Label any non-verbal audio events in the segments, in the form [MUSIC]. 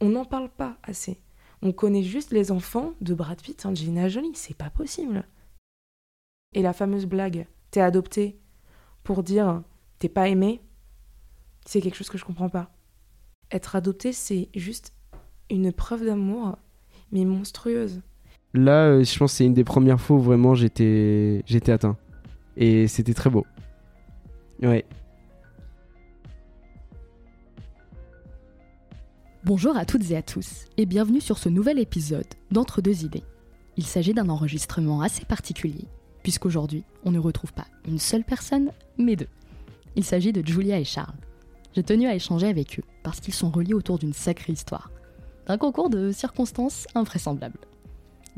on n'en parle pas assez. On connaît juste les enfants de Brad Pitt, Angelina Jolie, c'est pas possible. Et la fameuse blague, t'es adopté pour dire t'es pas aimé, c'est quelque chose que je comprends pas. Être adopté, c'est juste une preuve d'amour, mais monstrueuse. Là, euh, je pense que c'est une des premières fois où vraiment j'étais j'étais atteint. Et c'était très beau. Ouais. Bonjour à toutes et à tous, et bienvenue sur ce nouvel épisode d'Entre deux idées. Il s'agit d'un enregistrement assez particulier, puisqu'aujourd'hui, on ne retrouve pas une seule personne, mais deux. Il s'agit de Julia et Charles. J'ai tenu à échanger avec eux, parce qu'ils sont reliés autour d'une sacrée histoire. Un concours de circonstances invraisemblables.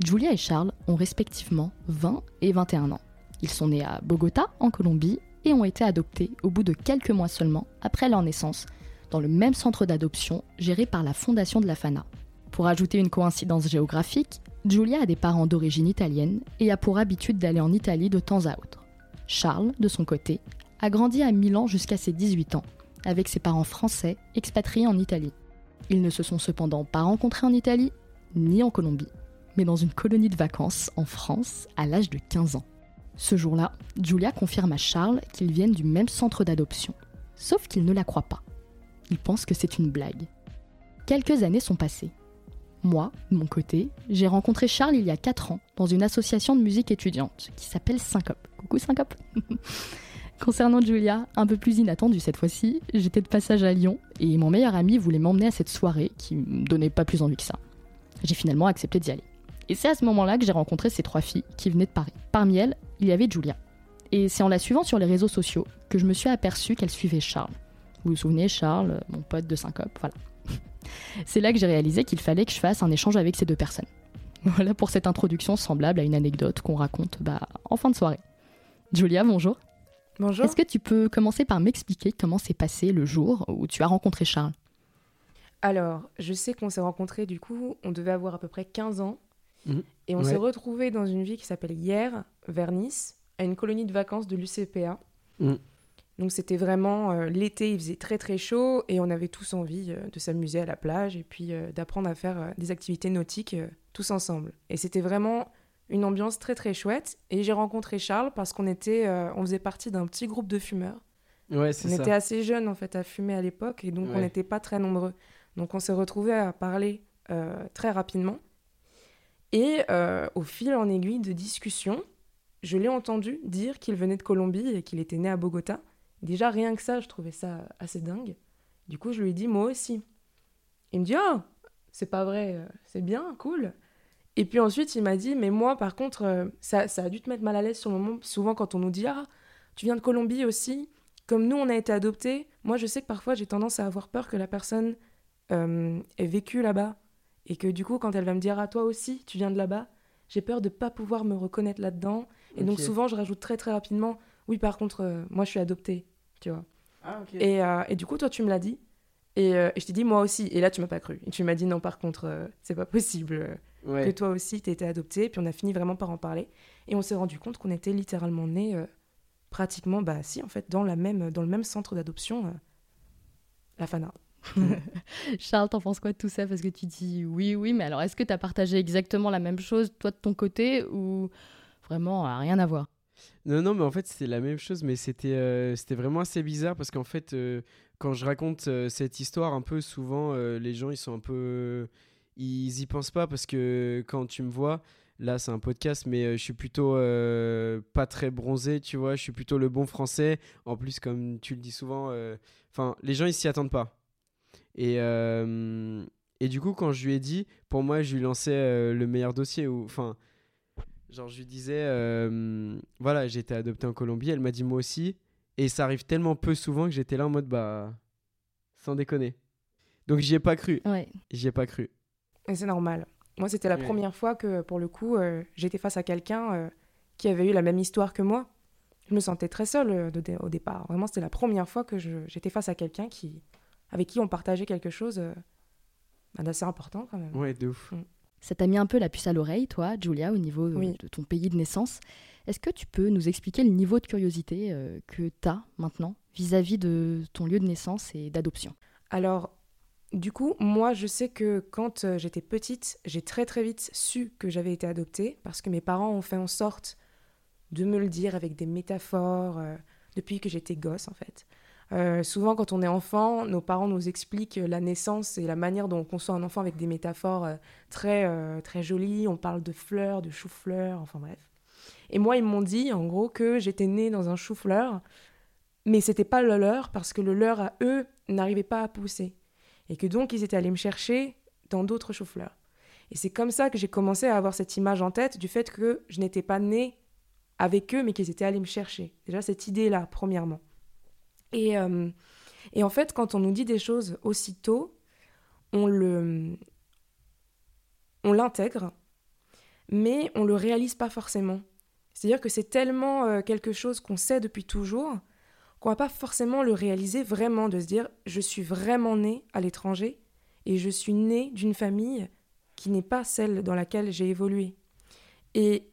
Julia et Charles ont respectivement 20 et 21 ans. Ils sont nés à Bogota, en Colombie, et ont été adoptés au bout de quelques mois seulement après leur naissance, dans le même centre d'adoption géré par la Fondation de la Fana. Pour ajouter une coïncidence géographique, Julia a des parents d'origine italienne et a pour habitude d'aller en Italie de temps à autre. Charles, de son côté, a grandi à Milan jusqu'à ses 18 ans, avec ses parents français expatriés en Italie. Ils ne se sont cependant pas rencontrés en Italie ni en Colombie mais dans une colonie de vacances en France à l'âge de 15 ans. Ce jour-là, Julia confirme à Charles qu'ils viennent du même centre d'adoption. Sauf qu'il ne la croit pas. Il pense que c'est une blague. Quelques années sont passées. Moi, de mon côté, j'ai rencontré Charles il y a 4 ans dans une association de musique étudiante qui s'appelle Syncope. Coucou Syncope [LAUGHS] Concernant Julia, un peu plus inattendu cette fois-ci, j'étais de passage à Lyon et mon meilleur ami voulait m'emmener à cette soirée qui me donnait pas plus envie que ça. J'ai finalement accepté d'y aller. Et c'est à ce moment-là que j'ai rencontré ces trois filles qui venaient de Paris. Parmi elles, il y avait Julia. Et c'est en la suivant sur les réseaux sociaux que je me suis aperçue qu'elle suivait Charles. Vous vous souvenez, Charles, mon pote de syncope, voilà. [LAUGHS] c'est là que j'ai réalisé qu'il fallait que je fasse un échange avec ces deux personnes. [LAUGHS] Voilà pour cette introduction semblable à une anecdote qu'on raconte bah, en fin de soirée. Julia, bonjour. Bonjour. Est-ce que tu peux commencer par m'expliquer comment s'est passé le jour où tu as rencontré Charles? Alors, je sais qu'on s'est rencontrés, du coup, on devait avoir à peu près 15 ans. Mhm. Et on Ouais. s'est retrouvés dans une ville qui s'appelle Hier, vers Nice, à une colonie de vacances de l'UCPA. Mhm. Donc c'était vraiment euh, l'été, il faisait très très chaud et on avait tous envie euh, de s'amuser à la plage et puis euh, d'apprendre à faire des activités nautiques tous ensemble. Et c'était vraiment une ambiance très très chouette. Et j'ai rencontré Charles parce qu'on était, on faisait partie d'un petit groupe de fumeurs. Ouais, c'est On ça. était assez jeunes en fait à fumer à l'époque et donc on n'était pas très nombreux. Donc on s'est retrouvés à parler très rapidement. Et au fil en aiguille de discussion, je l'ai entendu dire qu'il venait de Colombie et qu'il était né à Bogota. Déjà rien que ça, je trouvais ça assez dingue. Du coup, je lui ai dit moi aussi. Il me dit ah c'est pas vrai, euh, c'est bien, cool. Et puis ensuite, il m'a dit mais moi par contre, euh, ça, ça a dû te mettre mal à l'aise sur le moment. Souvent quand on nous dit ah tu viens de Colombie aussi, comme nous on a été adoptés, moi je sais que parfois j'ai tendance à avoir peur que la personne euh, ait vécu là-bas et que du coup quand elle va me dire ah toi aussi tu viens de là-bas, j'ai peur de pas pouvoir me reconnaître là-dedans et donc souvent je rajoute très très rapidement oui par contre euh, moi je suis adoptée, tu vois. Ah, ok. Et, euh, et du coup toi tu me l'as dit et, euh, et je t'ai dit moi aussi et là tu m'as pas cru et tu m'as dit non par contre euh, c'est pas possible Ouais. que toi aussi t'étais adoptée puis on a fini vraiment par en parler et on s'est rendu compte qu'on était littéralement nés euh, pratiquement bah si en fait dans la même dans le même centre d'adoption euh, la Fana. [LAUGHS] Charles, t'en penses quoi de tout ça? Parce que tu dis oui, oui, mais alors est-ce que t'as partagé exactement la même chose, toi de ton côté, ou vraiment rien à voir? Non, non, mais en fait, c'était la même chose, mais c'était euh, c'était vraiment assez bizarre parce qu'en fait, euh, quand je raconte euh, cette histoire, un peu souvent, les gens, ils sont un peu. ils y pensent pas parce que quand tu me vois, là, c'est un podcast, mais je suis plutôt pas très bronzé, tu vois, je suis plutôt le bon français. En plus, comme tu le dis souvent, enfin, les gens, ils s'y attendent pas. Et. et du coup, quand je lui ai dit, pour moi, je lui lançais le meilleur dossier. Enfin, Genre, je lui disais, euh, voilà, j'ai été adopté en Colombie, elle m'a dit moi aussi. Et ça arrive tellement peu souvent que j'étais là en mode, bah, sans déconner. Donc, j'y ai pas cru. Ouais. J'y ai pas cru. Et c'est normal. Moi, c'était la Ouais. première fois que, pour le coup, euh, j'étais face à quelqu'un euh, qui avait eu la même histoire que moi. Je me sentais très seule euh, de dé- au départ. Vraiment, c'était la première fois que je- j'étais face à quelqu'un qui, avec qui on partageait quelque chose euh, bah, d'assez important quand même. Ouais, de ouf. Ça t'a mis un peu la puce à l'oreille, toi, Julia, au niveau euh, Oui. de ton pays de naissance. Est-ce que tu peux nous expliquer le niveau de curiosité euh, que t'as maintenant vis-à-vis de ton lieu de naissance et d'adoption? Alors, du coup, moi, je sais que quand euh, j'étais petite, j'ai très très vite su que j'avais été adoptée parce que mes parents ont fait en sorte de me le dire avec des métaphores euh, depuis que j'étais gosse en fait. Euh, souvent, quand on est enfant, nos parents nous expliquent la naissance et la manière dont on conçoit un enfant avec des métaphores très, très jolies. On parle de fleurs, de chou-fleurs, enfin bref. Et moi, ils m'ont dit, en gros, que j'étais née dans un chou-fleur, mais c'était pas le leur parce que le leur à eux n'arrivait pas à pousser et que donc ils étaient allés me chercher dans d'autres choux-fleurs. Et c'est comme ça que j'ai commencé à avoir cette image en tête du fait que je n'étais pas née avec eux, mais qu'ils étaient allés me chercher. Déjà cette idée-là, premièrement. Et, euh, et en fait, quand on nous dit des choses aussitôt, on le, on l'intègre, mais on le réalise pas forcément. C'est-à-dire que c'est tellement euh, quelque chose qu'on sait depuis toujours qu'on va pas forcément le réaliser vraiment, de se dire je suis vraiment né à l'étranger et je suis né d'une famille qui n'est pas celle dans laquelle j'ai évolué. Et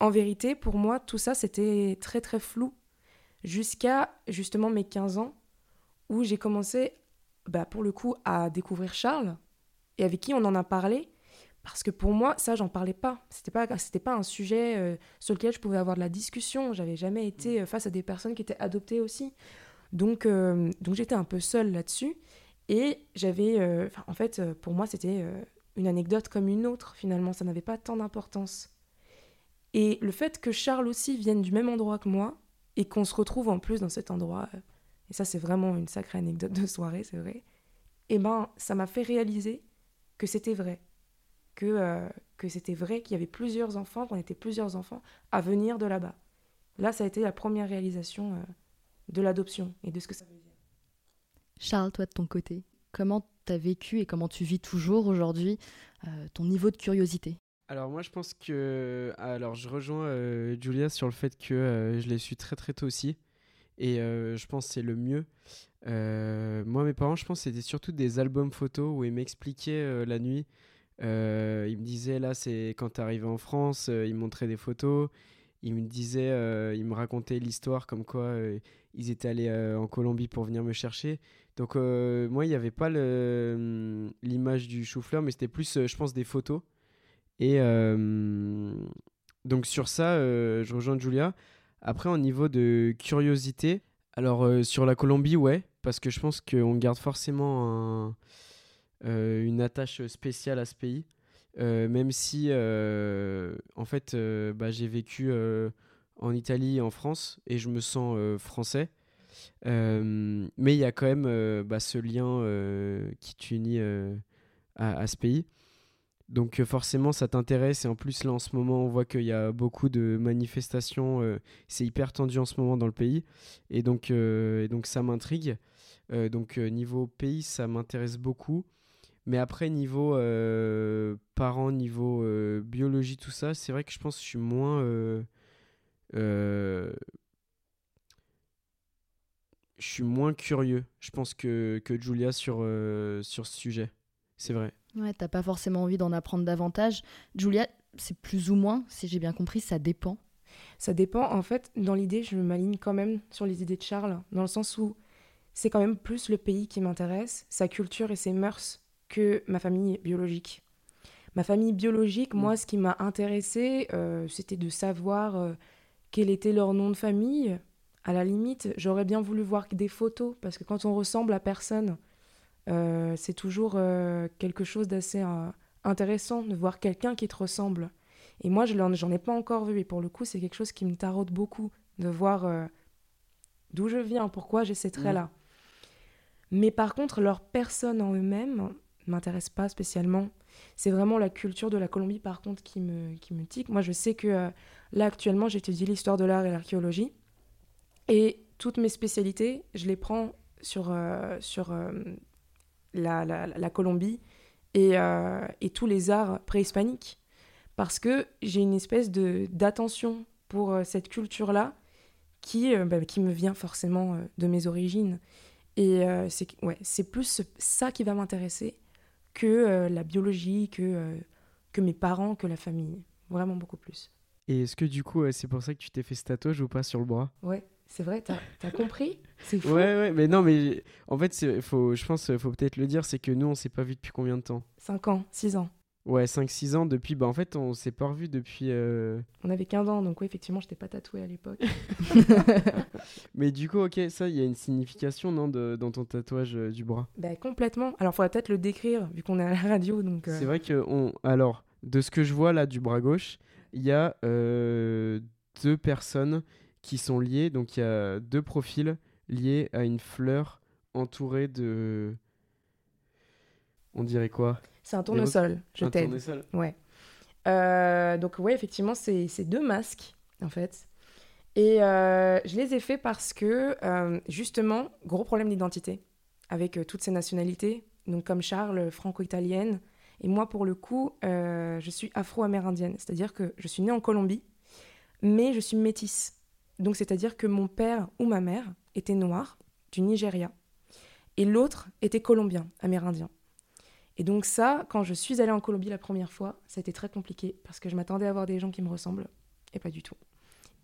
en vérité, pour moi, tout ça, c'était très très flou jusqu'à justement mes 15 ans où j'ai commencé, bah, pour le coup, à découvrir Charles et avec qui on en a parlé parce que pour moi, ça, j'en parlais pas. C'était pas, c'était pas un sujet euh, sur lequel je pouvais avoir de la discussion. J'avais jamais été euh, face à des personnes qui étaient adoptées aussi. Donc, euh, donc j'étais un peu seule là-dessus. Et j'avais, en fait, pour moi, c'était une anecdote comme une autre. Finalement, ça n'avait pas tant d'importance. Et le fait que Charles aussi vienne du même endroit que moi et qu'on se retrouve en plus dans cet endroit, et ça, c'est vraiment une sacrée anecdote de soirée, c'est vrai. Et eh ben, ça m'a fait réaliser que c'était vrai que, euh, que c'était vrai qu'il y avait plusieurs enfants, qu'on était plusieurs enfants à venir de là-bas. Là, ça a été la première réalisation euh, de l'adoption et de ce que ça veut dire. Charles, toi de ton côté, comment tu as vécu et comment tu vis toujours aujourd'hui euh, ton niveau de curiosité? Alors moi je pense que alors je rejoins Julia sur le fait que je l'ai su très très tôt aussi et je pense que c'est le mieux. moi mes parents je pense c'était surtout des albums photos où ils m'expliquaient la nuit euh, il me disait là, c'est quand tu arrivé en France, euh, il me montrait des photos. Il me disait, euh, il me racontait l'histoire comme quoi ils étaient allés en Colombie pour venir me chercher. Donc moi, il n'y avait pas hum, l'image du chou-fleur, mais c'était plus, je pense, des photos. Et donc sur ça, je rejoins Julia. Après, au niveau de curiosité, alors sur la Colombie, ouais, parce que je pense qu'on garde forcément un une attache spéciale à ce pays. Même si, en fait, bah, j'ai vécu en Italie et en France et je me sens français. mais il y a quand même bah, ce lien qui t'unit à, ce pays. Donc forcément, ça t'intéresse. Et en plus, là, en ce moment, on voit qu'il y a beaucoup de manifestations. c'est hyper tendu en ce moment dans le pays. Et donc, et donc ça m'intrigue. donc niveau pays, ça m'intéresse beaucoup. Mais après, niveau euh, parents, niveau euh, biologie, tout ça, c'est vrai que je pense que je suis moins. Euh, je suis moins curieux, je pense, que, que Julia sur, sur ce sujet. C'est vrai. Ouais, t'as pas forcément envie d'en apprendre davantage. Julia, c'est plus ou moins, si j'ai bien compris, ça dépend. Ça dépend. En fait, dans l'idée, je m'aligne quand même sur les idées de Charles, dans le sens où c'est quand même plus le pays qui m'intéresse, sa culture et ses mœurs que ma famille biologique. Ma famille biologique, moi, mm. ce qui m'a intéressé, euh, c'était de savoir euh, quel était leur nom de famille. À la limite, j'aurais bien voulu voir des photos, parce que quand on ressemble à personne, c'est toujours quelque chose d'assez intéressant de voir quelqu'un qui te ressemble. Et moi, je j'en ai pas encore vu, et pour le coup, c'est quelque chose qui me taraude beaucoup, de voir d'où je viens, pourquoi j'ai ces traits-là. Mm. Mais par contre, leur personne en eux-mêmes, m'intéresse pas spécialement. C'est vraiment la culture de la Colombie, par contre, qui me, qui me tique. Moi, je sais que euh, là, actuellement, j'étudie l'histoire de l'art et l'archéologie. Et toutes mes spécialités, je les prends sur, euh, sur euh, la, la, la, Colombie et, et, tous les arts préhispaniques. Parce que j'ai une espèce d'attention pour cette culture-là qui, bah, qui me vient forcément de mes origines. Et c'est ouais, plus ça qui va m'intéresser que euh, la biologie, que, euh, que mes parents, que la famille. Vraiment beaucoup plus. Et est-ce que du coup, c'est pour ça que tu t'es fait ce tatouage ou pas sur le bras? Ouais. C'est vrai, t'as as compris? C'est fou. Ouais, ouais, mais non, mais en fait, faut, je pense faut peut-être le dire, c'est que nous, on s'est pas vu depuis combien de temps? 5 ans, 6 ans. Ouais, 5-6 ans depuis. Bah, en fait, on s'est pas revu depuis. euh, On avait 15 ans, donc oui, effectivement, je t'ai pas tatoué à l'époque. [LAUGHS] Mais du coup, ok, ça, il y a une signification, non, de- dans ton tatouage euh, du bras? Bah, complètement. Alors, faudrait peut-être le décrire, vu qu'on est à la radio, donc... euh, C'est vrai que, on... alors, de ce que je vois là du bras gauche, il y a deux personnes qui sont liées. Donc, il y a deux profils liés à une fleur entourée de. On dirait quoi? C'est un tournesol, je Un t'aide. tournesol? Ouais. Euh, donc ouais, effectivement, c'est c'est deux masques, en fait. Et euh, je les ai faits parce que, euh, justement, gros problème d'identité avec toutes ces nationalités. Donc comme Charles, franco-italienne. Et moi, pour le coup, je suis afro-amérindienne. C'est-à-dire que je suis née en Colombie, mais je suis métisse. Donc c'est-à-dire que mon père ou ma mère était noir, du Nigeria. Et l'autre était colombien, amérindien. Et donc ça, quand je suis allée en Colombie la première fois, ça a été très compliqué parce que je m'attendais à voir des gens qui me ressemblent et pas du tout.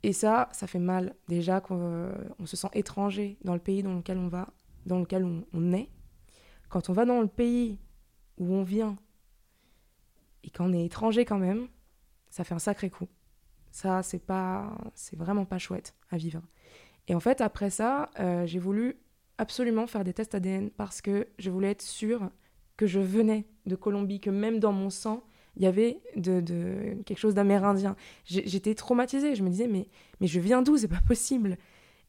Et ça, ça fait mal déjà qu'on euh, on se sent étranger dans le pays dans lequel on va, dans lequel on, on est. Quand on va dans le pays où on vient et qu'on est étranger quand même, ça fait un sacré coup. Ça, c'est pas, c'est vraiment pas chouette à vivre. Et en fait, après ça, euh, j'ai voulu absolument faire des tests ADN parce que je voulais être sûre que je venais de Colombie, que même dans mon sang, il y avait de, de- quelque chose d'amérindien. J'étais traumatisée, je me disais, mais, mais je viens d'où? C'est pas possible.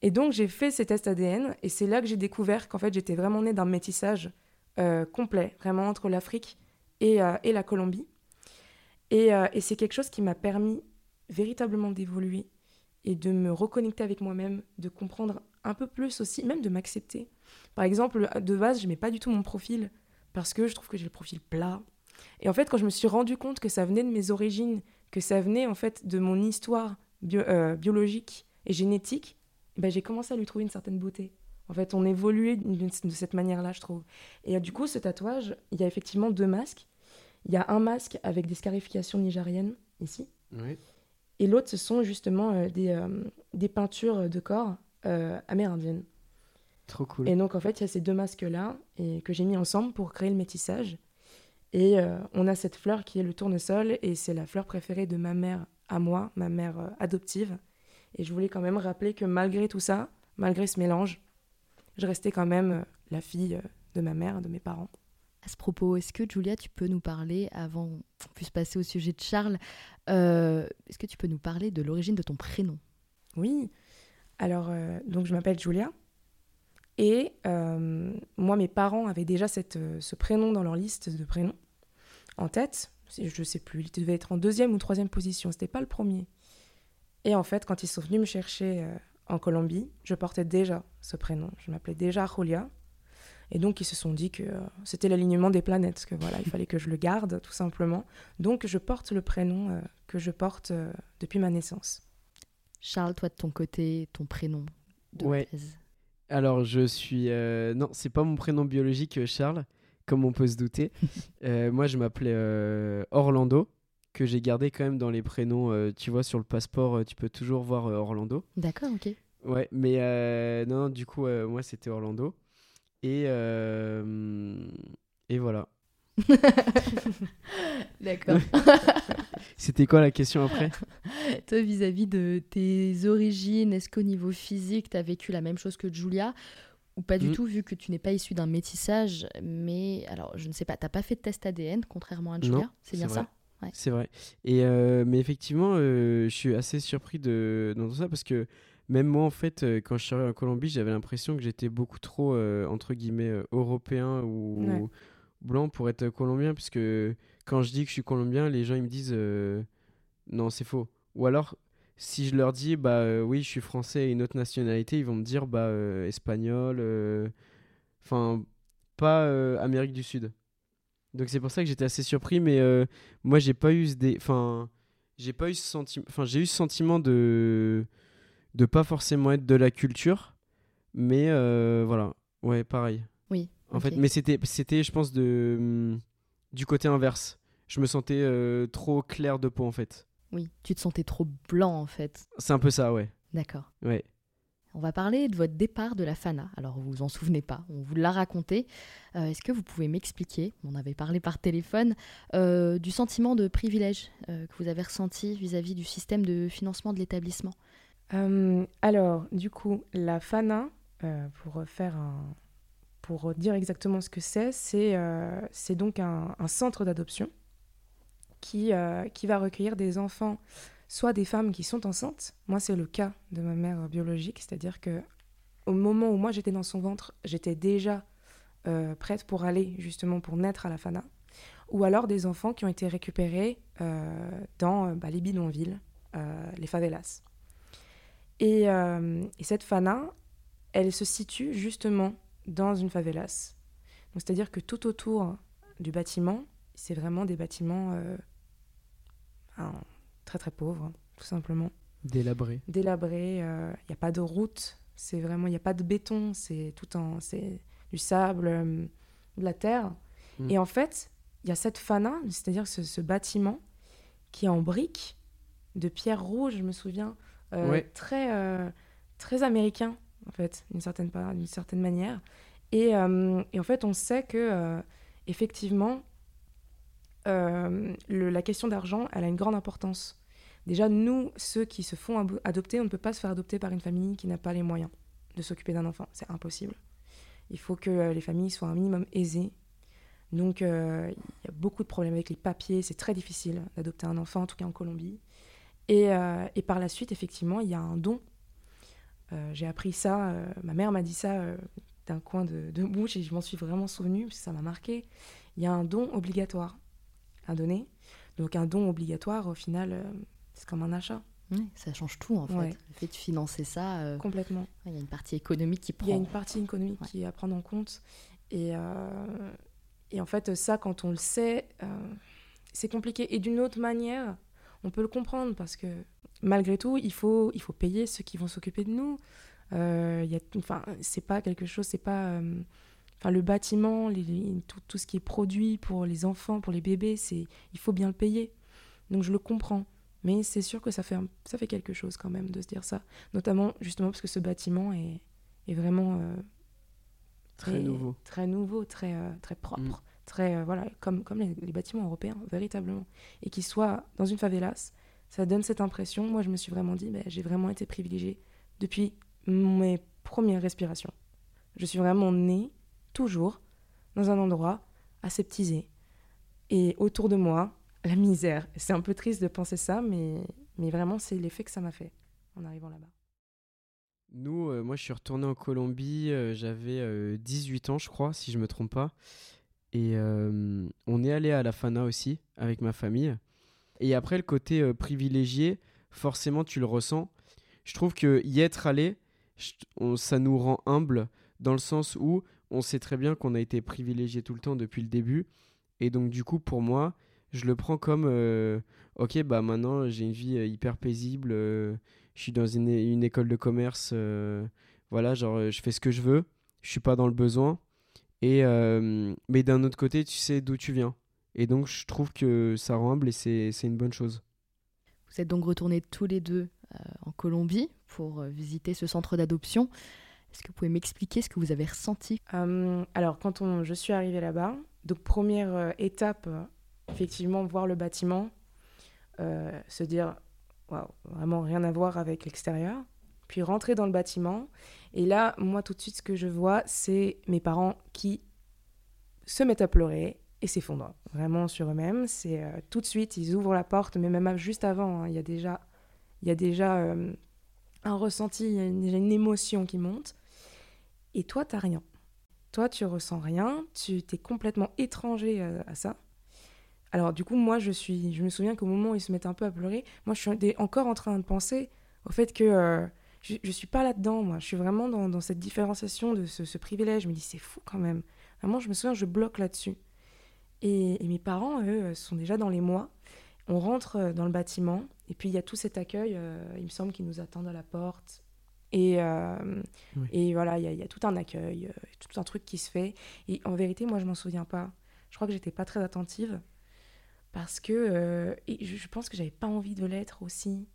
Et donc j'ai fait ces tests ADN, et c'est là que j'ai découvert qu'en fait j'étais vraiment née d'un métissage euh, complet, vraiment entre l'Afrique et, euh, et la Colombie. Et, et c'est quelque chose qui m'a permis véritablement d'évoluer et de me reconnecter avec moi-même, de comprendre un peu plus aussi, même de m'accepter. Par exemple, de base, je mets pas du tout mon profil parce que je trouve que j'ai le profil plat. Et en fait, quand je me suis rendu compte que ça venait de mes origines, que ça venait en fait de mon histoire euh, biologique et génétique, ben, j'ai commencé à lui trouver une certaine beauté. En fait, on évoluait de cette manière-là, je trouve. Et euh, du coup, ce tatouage, il y a effectivement deux masques. Il y a un masque avec des scarifications nigériennes, ici. Ouais. Et l'autre, ce sont justement euh, des, euh, des peintures de corps euh, amérindiennes. Trop cool. Et donc, en fait, il y a ces deux masques-là et que j'ai mis ensemble pour créer le métissage. Et euh, on a cette fleur qui est le tournesol, et c'est la fleur préférée de ma mère à moi, ma mère euh, adoptive. Et je voulais quand même rappeler que malgré tout ça, malgré ce mélange, je restais quand même euh, la fille de ma mère, de mes parents. À ce propos, est-ce que Julia, tu peux nous parler, avant qu'on puisse passer au sujet de Charles, euh, est-ce que tu peux nous parler de l'origine de ton prénom? Oui. Alors, euh, donc je m'appelle Julia. Et euh, moi, mes parents avaient déjà ce prénom dans leur liste de prénoms en tête. Je sais plus, il devait être en deuxième ou troisième position. C'était pas le premier. Et en fait, quand ils sont venus me chercher en Colombie, je portais déjà ce prénom. Je m'appelais déjà Julia. Et donc, ils se sont dit que euh, c'était l'alignement des planètes, que voilà, il fallait que je le garde, tout simplement. Donc, je porte le prénom euh, que je porte euh, depuis ma naissance. Charles, toi de ton côté, ton prénom de Ouais. Alors, je suis. euh, Non, c'est pas mon prénom biologique, Charles, comme on peut se douter. [LAUGHS] Euh, moi, je m'appelais euh, Orlando, que j'ai gardé quand même dans les prénoms. euh, tu vois, sur le passeport, euh, tu peux toujours voir euh, Orlando. D'accord, ok. Ouais, mais euh, non, non, du coup, euh, moi, c'était Orlando. Et, euh, et voilà. [LAUGHS] D'accord. [LAUGHS] C'était quoi la question après? Toi, vis-à-vis de tes origines, est-ce qu'au niveau physique, tu as vécu la même chose que Julia? Ou pas du Mm. tout, vu que tu n'es pas issu d'un métissage Mais alors, je ne sais pas, t'as pas fait de test ADN, contrairement à Julia? C'est bien vrai. ça? C'est vrai. Et euh, mais effectivement, euh, je suis assez surpris de d'entendre ça parce que même moi, en fait, euh, quand je suis arrivé en Colombie, j'avais l'impression que j'étais beaucoup trop euh, entre guillemets euh, européen ou Ouais. blanc pour être colombien, puisque quand je dis que je suis colombien, les gens ils me disent euh, non, c'est faux. Ou alors, si je leur dis bah euh, oui, je suis français et une autre nationalité, ils vont me dire bah espagnol, enfin pas Amérique du Sud. Donc c'est pour ça que j'étais assez surpris, mais moi j'ai pas eu ce dé... enfin j'ai pas eu ce sentiment, enfin j'ai eu ce sentiment de de pas forcément être de la culture, mais euh, voilà, ouais pareil. Oui. En fait, mais c'était c'était je pense de hum, du côté inverse. Je me sentais euh, trop clair de peau en fait. Oui, tu te sentais trop blanc en fait. C'est un peu ça, ouais, D'accord. ouais. On va parler de votre départ de la FANA. Alors, vous vous en souvenez pas, on vous l'a raconté. Euh, est-ce que vous pouvez m'expliquer, on avait parlé par téléphone, euh, du sentiment de privilège euh, que vous avez ressenti vis-à-vis du système de financement de l'établissement? Alors, du coup, la FANA, pour faire pour dire exactement ce que c'est, c'est donc un, centre d'adoption qui, qui va recueillir des enfants soit des femmes qui sont enceintes. Moi, c'est le cas de ma mère biologique, c'est-à-dire que au moment où moi j'étais dans son ventre, j'étais déjà euh, prête pour aller justement pour naître à la Fana. Ou alors des enfants qui ont été récupérés euh, dans euh, bah, les bidonvilles, les favelas. Et, et, cette Fana, elle se situe justement dans une favelas. C'est-à-dire que tout autour du bâtiment, c'est vraiment des bâtiments très très pauvre, tout simplement. Délabré. Délabré, il euh, n'y a pas de route, c'est vraiment, il n'y a pas de béton, c'est tout en, c'est du sable, euh, de la terre. Hmm. Et en fait, il y a cette fana, c'est-à-dire ce, ce, bâtiment qui est en briques de pierre rouge, je me souviens, euh, très, très américain, en fait, d'une certaine, d'une certaine manière. Et, et, en fait, on sait que, effectivement, le, la question d'argent, elle a une grande importance Déjà, nous, ceux qui se font adopter, on ne peut pas se faire adopter par une famille qui n'a pas les moyens de s'occuper d'un enfant. C'est impossible. Il faut que euh, les familles soient un minimum aisées. Donc, euh, il y a beaucoup de problèmes avec les papiers. C'est très difficile d'adopter un enfant, en tout cas en Colombie. Et, euh, et par la suite, effectivement, il y a un don. J'ai appris ça, ma mère m'a dit ça d'un coin de, de, bouche et je m'en suis vraiment souvenue parce que ça m'a marqué. Il y a un don obligatoire à donner. Donc, un don obligatoire, au final, c'est comme un achat. ça change tout en fait. Le fait de financer ça. Euh, Complètement. Il y a une partie économique qui prend. Il y a une partie économique qui est à prendre en compte. Et, euh, et en fait, ça, quand on le sait, euh, c'est compliqué. Et d'une autre manière, on peut le comprendre parce que malgré tout, il faut, il faut payer ceux qui vont s'occuper de nous. Euh, y a, enfin, c'est pas quelque chose, c'est pas. Enfin, le bâtiment, les, tout, tout, ce qui est produit pour les enfants, pour les bébés, c'est, il faut bien le payer. Donc je le comprends. Mais c'est sûr que ça fait, ça fait quelque chose quand même de se dire ça. Notamment justement parce que ce bâtiment est, est vraiment euh, très, nouveau. Très nouveau, très, euh, très propre. Mm. Très, euh, voilà, comme, comme les, bâtiments européens, véritablement. Et qu'il soit dans une favelas, ça donne cette impression. Moi, je me suis vraiment dit, bah, j'ai vraiment été privilégiée depuis mes premières respirations. Je suis vraiment née, toujours, dans un endroit aseptisé. Et autour de moi, la misère. C'est un peu triste de penser ça, mais, mais vraiment, c'est l'effet que ça m'a fait en arrivant là-bas. Nous, euh, moi, je suis retourné en Colombie, euh, j'avais 18 euh, ans, je crois, si je me trompe pas. Et on est allé à la Fana aussi, avec ma famille. Et après, le côté privilégié, forcément, tu le ressens. Je trouve que y être allé, ça nous rend humble, dans le sens où on sait très bien qu'on a été privilégié tout le temps depuis le début. Et donc, du coup, pour moi, je le prends comme euh, ok bah maintenant j'ai une vie euh, hyper paisible euh, je suis dans une, une, école de commerce voilà genre je fais ce que je veux je suis pas dans le besoin et mais d'un autre côté tu sais d'où tu viens et donc je trouve que ça rend humble et c'est une bonne chose vous êtes donc retournés tous les deux en Colombie pour visiter ce centre d'adoption est-ce que vous pouvez m'expliquer ce que vous avez ressenti? Alors, quand on, je suis arrivée là-bas, donc première étape effectivement voir le bâtiment, euh, se dire waouh, vraiment rien à voir avec l'extérieur. Puis rentrer dans le bâtiment. Et là, moi, tout de suite, ce que je vois, c'est mes parents qui se mettent à pleurer et s'effondrent vraiment sur eux-mêmes. C'est euh, tout de suite, ils ouvrent la porte, mais même juste avant, hein, il y a déjà, y a déjà euh, un ressenti, il y a déjà une émotion qui monte. Et toi, t'as rien. Toi, tu ressens rien, tu t'es complètement étranger à ça. Alors du coup, moi, je, suis, je me souviens qu'au moment où il se mettait un peu à pleurer, moi, je suis encore en train de penser au fait que euh, je ne suis pas là-dedans, moi. Je suis vraiment dans, cette différenciation de ce, privilège. Je me dis, c'est fou quand même. Vraiment, je me souviens, je bloque là-dessus. Et, mes parents, eux, sont déjà dans les mois. On rentre euh, dans le bâtiment, et puis il y a tout cet accueil, euh, il me semble, qu'ils nous attendent à la porte. Et, et voilà, il y, y, a tout un accueil, tout un truc qui se fait. Et en vérité, moi, je m'en souviens pas. Je crois que j'étais pas très attentive parce que euh, et je pense que j'avais pas envie de l'être aussi.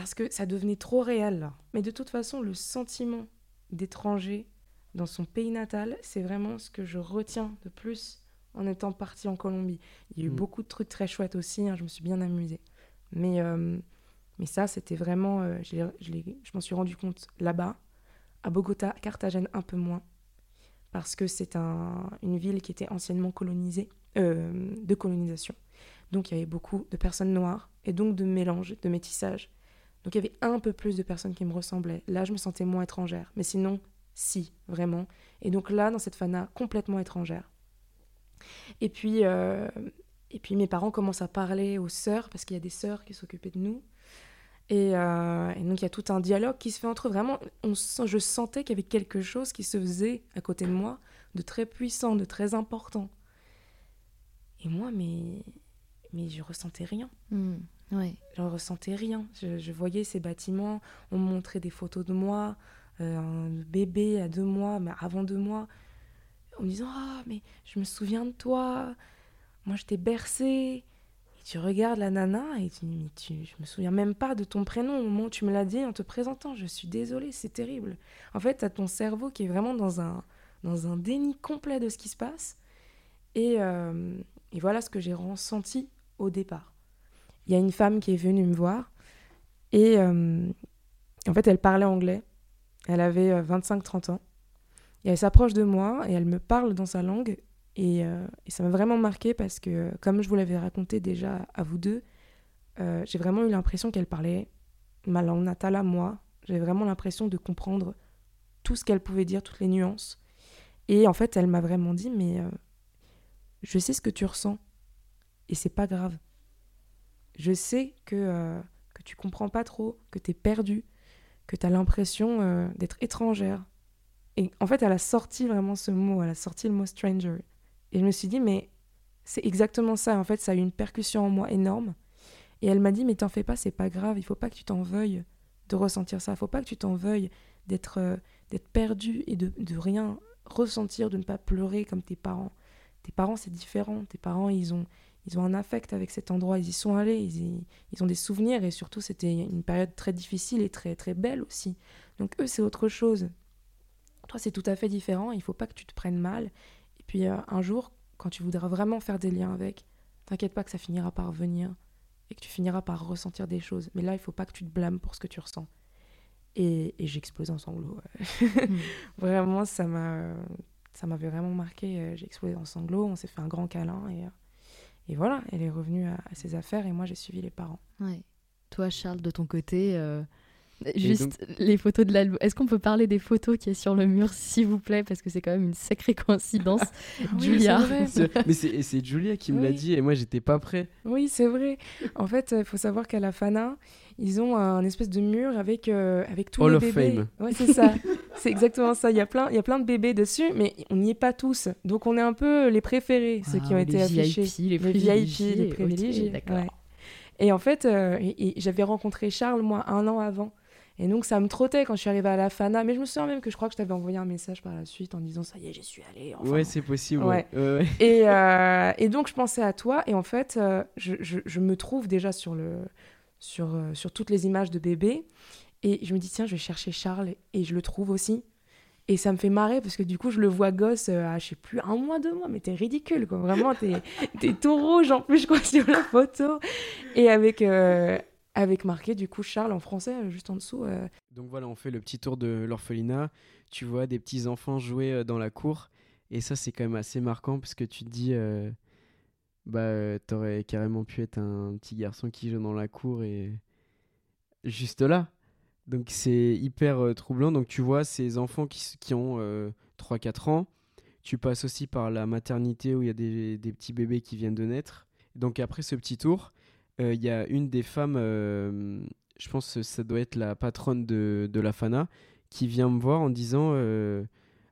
Parce que ça devenait trop réel. Là. Mais de toute façon, le sentiment d'étranger dans son pays natal, c'est vraiment ce que je retiens de plus en étant partie en Colombie. Il y a eu Mm. beaucoup de trucs très chouettes aussi, hein, je me suis bien amusée. Mais, euh, mais ça, c'était vraiment. euh, je m'en suis rendu compte là-bas. À Bogota, Carthagène, un peu moins. Parce que c'est un- une ville qui était anciennement colonisée, euh, de colonisation. Donc il y avait beaucoup de personnes noires et donc de mélange, de métissage. Donc il y avait un peu plus de personnes qui me ressemblaient. Là, je me sentais moins étrangère. Mais sinon, si, vraiment. Et donc là, dans cette fana, complètement étrangère. Et puis, euh, et puis mes parents commencent à parler aux sœurs, parce qu'il y a des sœurs qui s'occupaient de nous. Et, euh, donc il y a tout un dialogue qui se fait entre eux. Vraiment, je sentais qu'il y avait quelque chose qui se faisait à côté de moi, de très puissant, de très important. Et moi, mais, mais je ressentais rien. Hmm, Ouais. Je ressentais rien. Je, voyais ces bâtiments, on me montrait des photos de moi, euh, un bébé à deux mois, mais avant deux mois, en me disant Ah, mais je me souviens de toi, moi je t'ai bercé. Et tu regardes la nana et tu dis tu, je me souviens même pas de ton prénom au moment où tu me l'as dit en te présentant. Je suis désolée, c'est terrible. En fait, tu as ton cerveau qui est vraiment dans un, dans un déni complet de ce qui se passe. Et, euh, et voilà ce que j'ai ressenti au départ il y a une femme qui est venue me voir et euh, en fait elle parlait anglais. Elle avait euh, 25-30 ans. Et elle s'approche de moi et elle me parle dans sa langue. Et, euh, ça m'a vraiment marqué parce que, comme je vous l'avais raconté déjà à vous deux, euh, j'ai vraiment eu l'impression qu'elle parlait ma langue natale à moi. J'avais vraiment l'impression de comprendre tout ce qu'elle pouvait dire, toutes les nuances. Et en fait, elle m'a vraiment dit, mais euh, je sais ce que tu ressens. Et c'est pas grave je sais que, euh, que tu comprends pas trop, que tu es perdu, que tu as l'impression euh, d'être étrangère. Et en fait, elle a sorti vraiment ce mot, elle a sorti le mot stranger. Et je me suis dit, mais c'est exactement ça. En fait, ça a eu une percussion en moi énorme. Et elle m'a dit, mais t'en fais pas, c'est pas grave, il faut pas que tu t'en veuilles de ressentir ça, il faut pas que tu t'en veuilles d'être euh, d'être perdu et de, de rien ressentir, de ne pas pleurer comme tes parents. Tes parents, c'est différent. Tes parents, ils ont, ils ont un affect avec cet endroit, ils y sont allés, ils, y- ils ont des souvenirs et surtout c'était une période très difficile et très très belle aussi. Donc eux c'est autre chose. Toi c'est tout à fait différent, il faut pas que tu te prennes mal. Et puis euh, un jour quand tu voudras vraiment faire des liens avec, t'inquiète pas que ça finira par venir et que tu finiras par ressentir des choses. Mais là il faut pas que tu te blâmes pour ce que tu ressens. Et, et j'explose en sanglots. ouais. Mm. [LAUGHS] vraiment ça m'a ça m'avait vraiment marqué. euh, J'ai explosé en sanglots, on s'est fait un grand câlin et, euh, et voilà, elle est revenue à, ses affaires et moi j'ai suivi les parents. Ouais. Toi, Charles, de ton côté, euh, juste donc- les photos de l'album. Est-ce qu'on peut parler des photos qui est sur le mur, s'il vous plaît, parce que c'est quand même une sacrée [LAUGHS] coïncidence. Julia. Oui, c'est vrai. [LAUGHS] C'est- Mais c'est Julia qui me l'a Oui. dit et moi j'étais pas prêt. Oui, c'est vrai. En fait, il faut savoir qu'à la Fana, ils ont un espèce de mur avec, euh, avec tous Hall les of bébés. Fame. Ouais, c'est ça. [LAUGHS] c'est exactement ça. Il y, a plein, il y a plein de bébés dessus, mais on n'y est pas tous. Donc on est un peu les préférés, ceux qui ont Ah, été les affichés. VIP, les. VIP, les privilégiés. ouais. Et en fait, euh, j'avais rencontré Charles, moi, un an avant. Et donc, ça me trottait quand je suis arrivée à la Fana. Mais je me souviens même que je crois que je t'avais envoyé un message par la suite en disant Ça y est, j'y suis allée. Enfin, ouais, c'est possible. ouais. [LAUGHS] Et, euh, et donc, je pensais à toi. Et en fait, euh, je, je- je me trouve déjà sur, le, sur, euh, sur toutes les images de bébé. Et je me dis, tiens, je vais chercher Charles. Et je le trouve aussi. Et ça me fait marrer parce que du coup, je le vois gosse à, je sais plus, un mois, deux mois. Mais t'es ridicule, quoi. Vraiment, t'es t'es tout rouge en plus, je crois, [LAUGHS] sur la photo. Et avec, euh, avec marqué, du coup, Charles en français, euh, juste en dessous. euh, Donc voilà, on fait le petit tour de l'orphelinat. Tu vois des petits enfants jouer euh, dans la cour. Et ça, c'est quand même assez marquant parce que tu te dis, bah, t'aurais carrément pu être un petit garçon qui joue dans la cour et juste là. Donc c'est hyper troublant. Donc tu vois ces enfants qui, ont euh, 3-4 ans. Tu passes aussi par la maternité où il y a des, petits bébés qui viennent de naître. Donc après ce petit tour, il y a une des femmes, euh, je pense que ça doit être la patronne de, de la FANA, qui vient me voir en disant euh,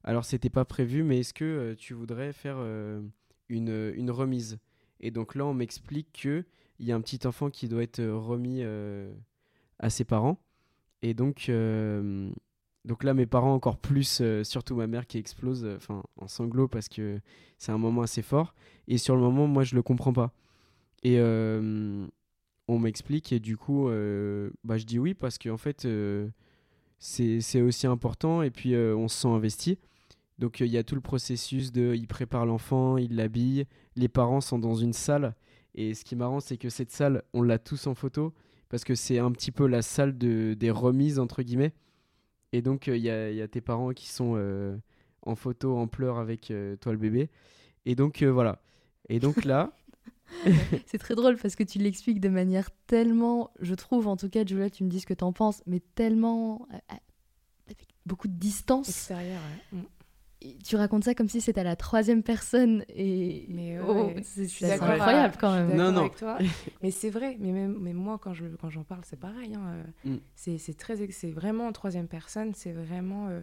Alors c'était pas prévu, mais est-ce que euh, tu voudrais faire euh, une, une remise? Et donc là, on m'explique qu'il y a un petit enfant qui doit être remis euh, à ses parents. Et donc, euh, donc là, mes parents encore plus, euh, surtout ma mère qui explose euh, en sanglots parce que c'est un moment assez fort. Et sur le moment, moi, je le comprends pas. Et euh, on m'explique et du coup, euh, bah, je dis oui parce qu'en fait, euh, c'est aussi important et puis euh, on se sent investi. Donc il y a tout le processus de, il prépare l'enfant, il l'habille, les parents sont dans une salle et ce qui est marrant, c'est que cette salle, on l'a tous en photo parce que c'est un petit peu la salle de, des remises entre guillemets. Et donc il y, a, y a tes parents qui sont en photo, en pleurs avec toi le bébé. Et donc voilà. Et donc là, [LAUGHS] C'est très drôle parce que tu l'expliques de manière tellement, je trouve en tout cas, Julia, tu me dis ce que t'en penses, mais tellement euh, euh, avec beaucoup de distance. Extérieur, ouais. Mm. Et tu racontes ça comme si c'était à la troisième personne et Mais ouais, Oh, c'est incroyable quand je suis même. Non, non. avec toi. [LAUGHS] mais c'est vrai. Mais même, mais moi, quand je quand j'en parle, c'est pareil. hein, euh, Mm. C'est c'est très, c'est vraiment en troisième personne. C'est vraiment euh,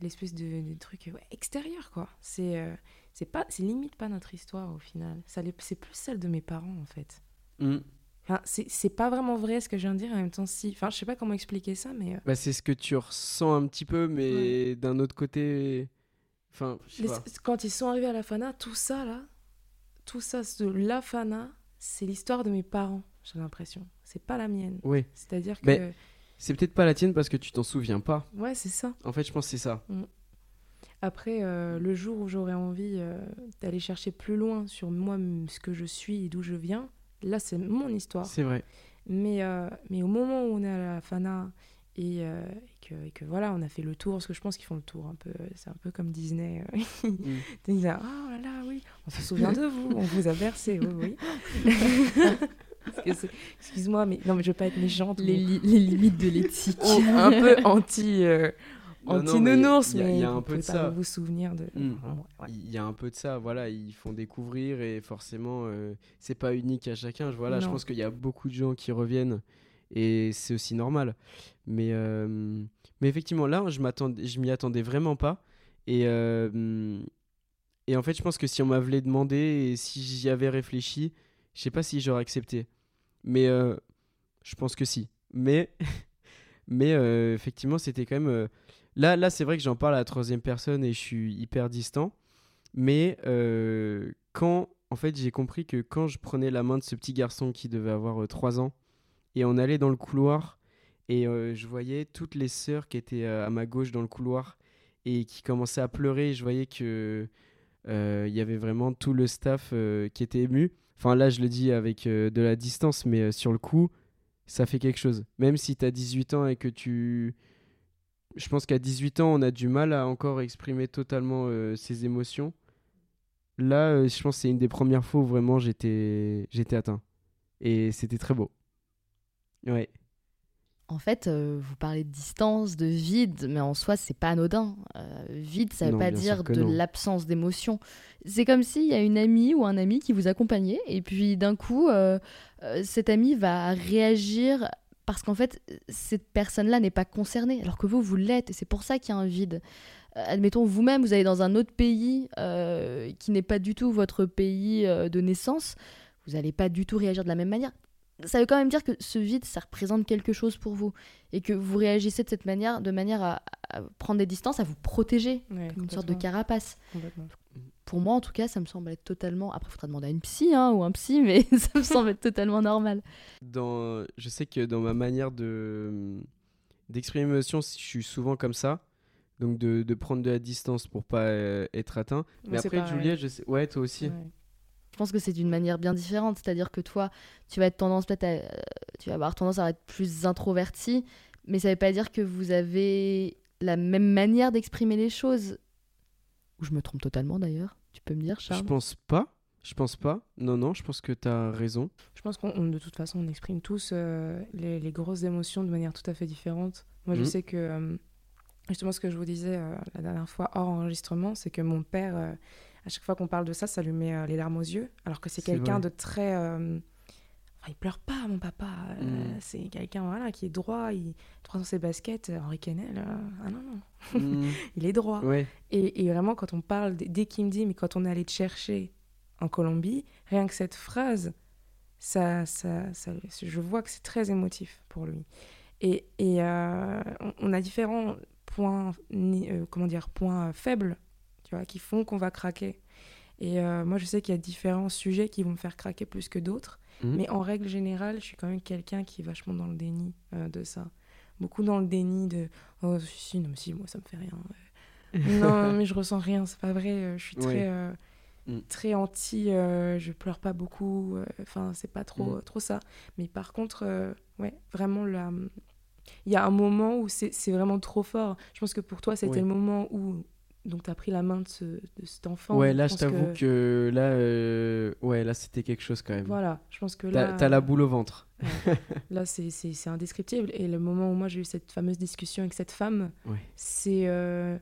l'espèce de, de truc ouais, extérieur, quoi. C'est euh, c'est pas, c'est limite pas notre histoire au final. Ça c'est plus celle de mes parents en fait. hmm, Enfin, c'est c'est pas vraiment vrai ce que je viens de dire. En même temps, si. Enfin, je sais pas comment expliquer ça, mais euh, bah, c'est ce que tu ressens un petit peu, mais d'un autre côté, enfin, les- quand ils sont arrivés à la Fana, tout ça là, tout ça, ce- la Fana, c'est l'histoire de mes parents. J'ai l'impression. C'est pas la mienne. Oui, C'est-à-dire que Mais- c'est peut-être pas la tienne parce que tu t'en souviens pas. ouais, c'est ça. En fait, je pense que c'est ça. Après, euh, le jour où j'aurai envie euh, d'aller chercher plus loin sur moi, ce que je suis et d'où je viens, là, c'est mon histoire. C'est vrai. Mais, euh, mais au moment où on est à la Fana et, et que, et que voilà, on a fait le tour, parce que je pense qu'ils font le tour un peu, c'est un peu comme Disney. [LAUGHS] Mm. Ils disent oh là là, oui, on se souvient de vous, on vous a bercé, oui, oui. [LAUGHS] Excuse-moi, mais non, mais je veux pas être méchante. Les, mais- li- les limites de l'éthique. un peu anti. euh, anti-nounours, mais il y a- un peu de ça. vous souvenir de. Mm. Ouais. Il y a un peu de ça, voilà, ils font découvrir et forcément, euh, c'est pas unique à chacun. Je- Voilà, je pense qu'il y a beaucoup de gens qui reviennent et c'est aussi normal. Mais, euh, mais effectivement, là, je m'y attendais vraiment pas. Et, euh, et en fait, je pense que si on m'avait demandé et si j'y avais réfléchi, je sais pas si j'aurais accepté. Mais euh, je pense que si. Mais, [LAUGHS] mais effectivement, c'était quand même. Euh, Là, là c'est vrai que j'en parle à la troisième personne et je suis hyper distant. Mais euh, quand, en fait, j'ai compris que quand je prenais la main de ce petit garçon qui devait avoir 3 ans, et on allait dans le couloir, et euh, je voyais toutes les sœurs qui étaient euh, à ma gauche dans le couloir, et qui commençaient à pleurer, je voyais que euh, il y avait vraiment tout le staff euh, qui était ému. Enfin, là, je le dis avec euh, de la distance, mais euh, sur le coup, ça fait quelque chose. Même si tu as 18 ans et que tu je pense qu'à 18 ans, on a du mal à encore exprimer totalement euh, ses émotions. Là, euh, je pense que c'est une des premières fois où vraiment j'étais j'étais atteint. Et c'était très beau. Ouais. En fait, euh, vous parlez de distance, de vide, mais en soi, c'est pas anodin. Vide, ça veut Non, pas dire de l'absence d'émotion. C'est comme s'il y a une amie ou un ami qui vous accompagnait, et puis d'un coup, cet ami va réagir parce qu'en fait, cette personne-là n'est pas concernée, alors que vous, vous l'êtes, et c'est pour ça qu'il y a un vide. Euh, admettons, vous-même, vous allez dans un autre pays euh, qui n'est pas du tout votre pays euh, de naissance, vous n'allez pas du tout réagir de la même manière ça veut quand même dire que ce vide, ça représente quelque chose pour vous. Et que vous réagissez de cette manière, de manière à, à prendre des distances, à vous protéger, Ouais, comme une sorte de carapace. Pour moi, en tout cas, ça me semble être totalement. Après, il faudra demander à une psy hein, ou un psy, [LAUGHS] mais ça me semble être totalement normal. Dans, je sais que dans ma manière de d'exprimer mes émotions, je suis souvent comme ça. Donc de, de prendre de la distance pour pas euh, être atteint. Mais après. Juliette, je sais... Ouais, toi aussi. Ouais. Je pense que c'est d'une manière bien différente. C'est-à-dire que toi, tu vas être tendance peut-être à, tu vas avoir tendance à être plus introverti, mais ça veut pas dire que vous avez la même manière d'exprimer les choses. Ou je me trompe totalement d'ailleurs. Tu peux me dire, Je Charles pense pas. Je pense pas. Non, non, je pense que tu as raison. Je pense qu'on de toute façon on exprime tous euh, les, les grosses émotions de manière tout à fait différente. Moi je Mhm. sais que euh, justement ce que je vous disais euh, la dernière fois hors enregistrement, c'est que mon père, euh, à chaque fois qu'on parle de ça, ça lui met euh, les larmes aux yeux, alors que c'est quelqu'un de très... Enfin, il pleure pas, mon papa. euh, Mhm. C'est quelqu'un voilà, qui est droit, il dans ses baskets. euh, Henri Kennel, euh, ah non, non, Mm, [LAUGHS] il est droit. ouais. Et, et vraiment, quand on parle, dès qu'il me dit, mais quand on est allé te chercher en Colombie, rien que cette phrase, ça, ça, ça- je vois que c'est très émotif pour lui. Et, et, euh, on, on a différents points, comment dire, points faibles, tu vois, qui font qu'on va craquer. Et euh, moi, je sais qu'il y a différents sujets qui vont me faire craquer plus que d'autres. Mhm. Mais en règle générale, je suis quand même quelqu'un qui est vachement dans le déni euh, de ça. Beaucoup dans le déni de Oh, si, si, non, mais si, moi, ça me fait rien. [LAUGHS] non, mais je ressens rien, c'est pas vrai. euh, Je suis très, Mm. très anti. je pleure pas beaucoup. Enfin, c'est pas trop, Mm. trop ça. Mais par contre, ouais, vraiment, là, il y a un moment où c'est vraiment trop fort. Je pense que pour toi, c'était le moment où donc tu as pris la main de, ce, de cet enfant. ouais, là, je t'avoue que... là, euh, ouais, là, c'était quelque chose quand même. Voilà, je pense que là. t'as la boule au ventre. [LAUGHS] Là, c'est- indescriptible. Et le moment où moi j'ai eu cette fameuse discussion avec cette femme, Ouais. c'est euh,